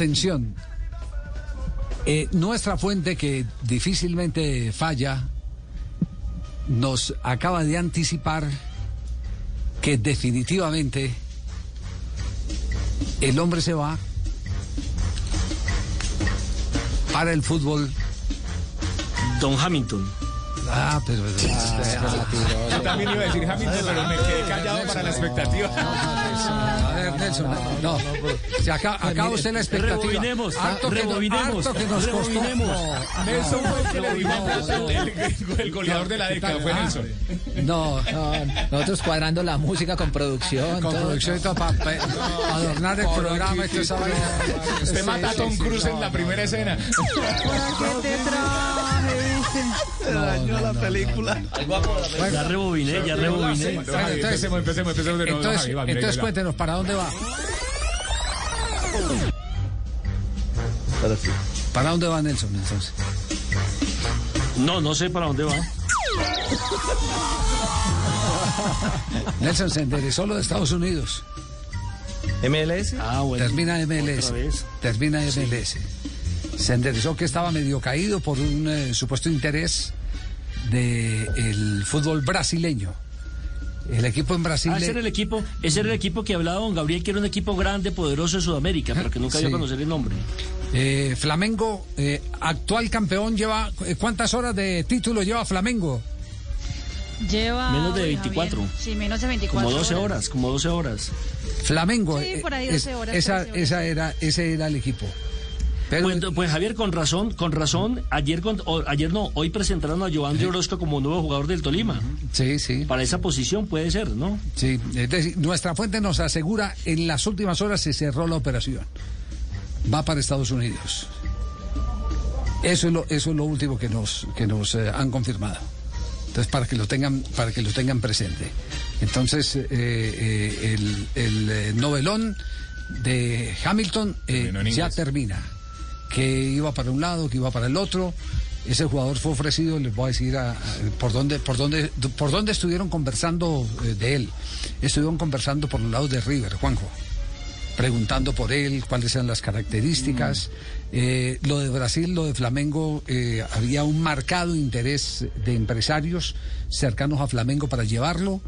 Atención. Eh, nuestra fuente que difícilmente falla nos acaba de anticipar que definitivamente el hombre se va para el fútbol. Don Hamilton. Ah, pero... Yo también iba a decir Hamilton, pero me quedé callado para la expectativa. A ver, Nelson, no. Se acaba, acaba usted la expectativa. Rebobinemos, Harto que, harto que nos costó. Nelson fue el que le dio plata, el, el goleador de la década, fue Nelson. no, No, nosotros cuadrando la música con producción. con todo. producción y todo para adornar el programa. Usted mata a Tom Cruise en la primera escena. La película. Ya rebobiné, ya rebobiné. Entonces- empecemos, empecemos, empecemos de nuevo. Entonces, Javi, va, mira, entonces mira. cuéntenos, ¿para dónde va? ¿Para dónde va Nelson entonces? No, no sé para dónde va. Nelson se enderezó lo de Estados Unidos. MLS. Ah, bueno. Termina MLS. Termina MLS. Se enderezó que estaba medio caído por un eh, supuesto interés del fútbol brasileño. El equipo en Brasil. Ah, ese era el equipo, ese era el equipo que hablaba don Gabriel, que era un equipo grande, poderoso de Sudamérica, pero que nunca Sí. dio a conocer el nombre. eh, Flamengo, eh, actual campeón, lleva. eh, ¿Cuántas horas de título lleva Flamengo? Lleva. Menos de uy, 24. Javier, Sí, menos de 24. Como 12 horas, como 12 horas. Flamengo. Sí, eh, por ahí es- 12 horas, esa, 13 horas. esa era, ese era el equipo. Pero, Pues, pues, Javier, con razón, con razón, ayer, con- o- ayer no, hoy presentaron a Giovanni Orozco como nuevo jugador del Tolima. sí, sí. Para esa posición puede ser, ¿no? Sí, es decir, nuestra fuente nos asegura en las últimas horas se cerró la operación. Va para Estados Unidos. Eso es lo, eso es lo último que nos, que nos eh, han confirmado. Entonces, para que lo tengan, para que lo tengan presente. Entonces, eh, eh, el, el, novelón de Hamilton eh, ya termina. Que iba para un lado, que iba para el otro. Ese jugador fue ofrecido, les voy a decir a- a- por dónde, por dónde, por dónde estuvieron conversando eh, de él. Estuvieron conversando por los lados de River, Juanjo preguntando por él, cuáles eran las características. Eh, lo de Brasil, lo de Flamengo, eh, había un marcado interés de empresarios cercanos a Flamengo para llevarlo.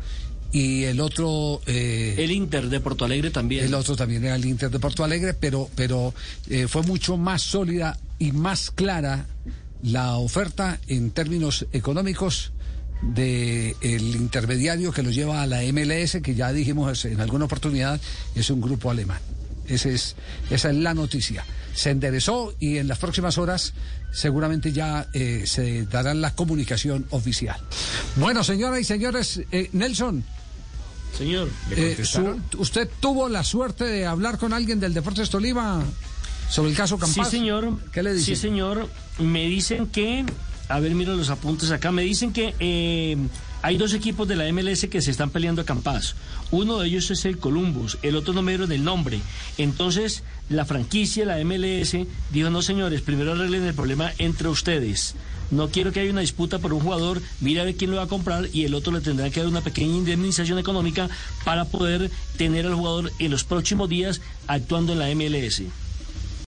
Y el otro... eh, El Inter de Porto Alegre también. el otro también era el Inter de Porto Alegre, pero, pero eh, fue mucho más sólida y más clara la oferta en términos económicos de el intermediario que lo lleva a la MLS, que ya dijimos en alguna oportunidad, es un grupo alemán. Ese es, esa es la noticia. Se enderezó y en las próximas horas seguramente ya eh, se dará la comunicación oficial. Bueno, señoras y señores, eh, Nelson, Señor. ¿Le eh, su- ¿Usted tuvo la suerte de hablar con alguien del Deportes Tolima sobre el caso Campas? Sí, señor. ¿Qué le dicen? Sí, señor. Me dicen que, a ver, mira los apuntes acá, me dicen que eh, hay dos equipos de la MLS que se están peleando a Campas. Uno de ellos es el Columbus, el otro no me dieron el nombre. Entonces, la franquicia, la MLS, dijo, no, señores, primero arreglen el problema entre ustedes. No quiero que haya una disputa por un jugador, mira a ver quién lo va a comprar y el otro le tendrá que dar una pequeña indemnización económica para poder tener al jugador en los próximos días actuando en la MLS.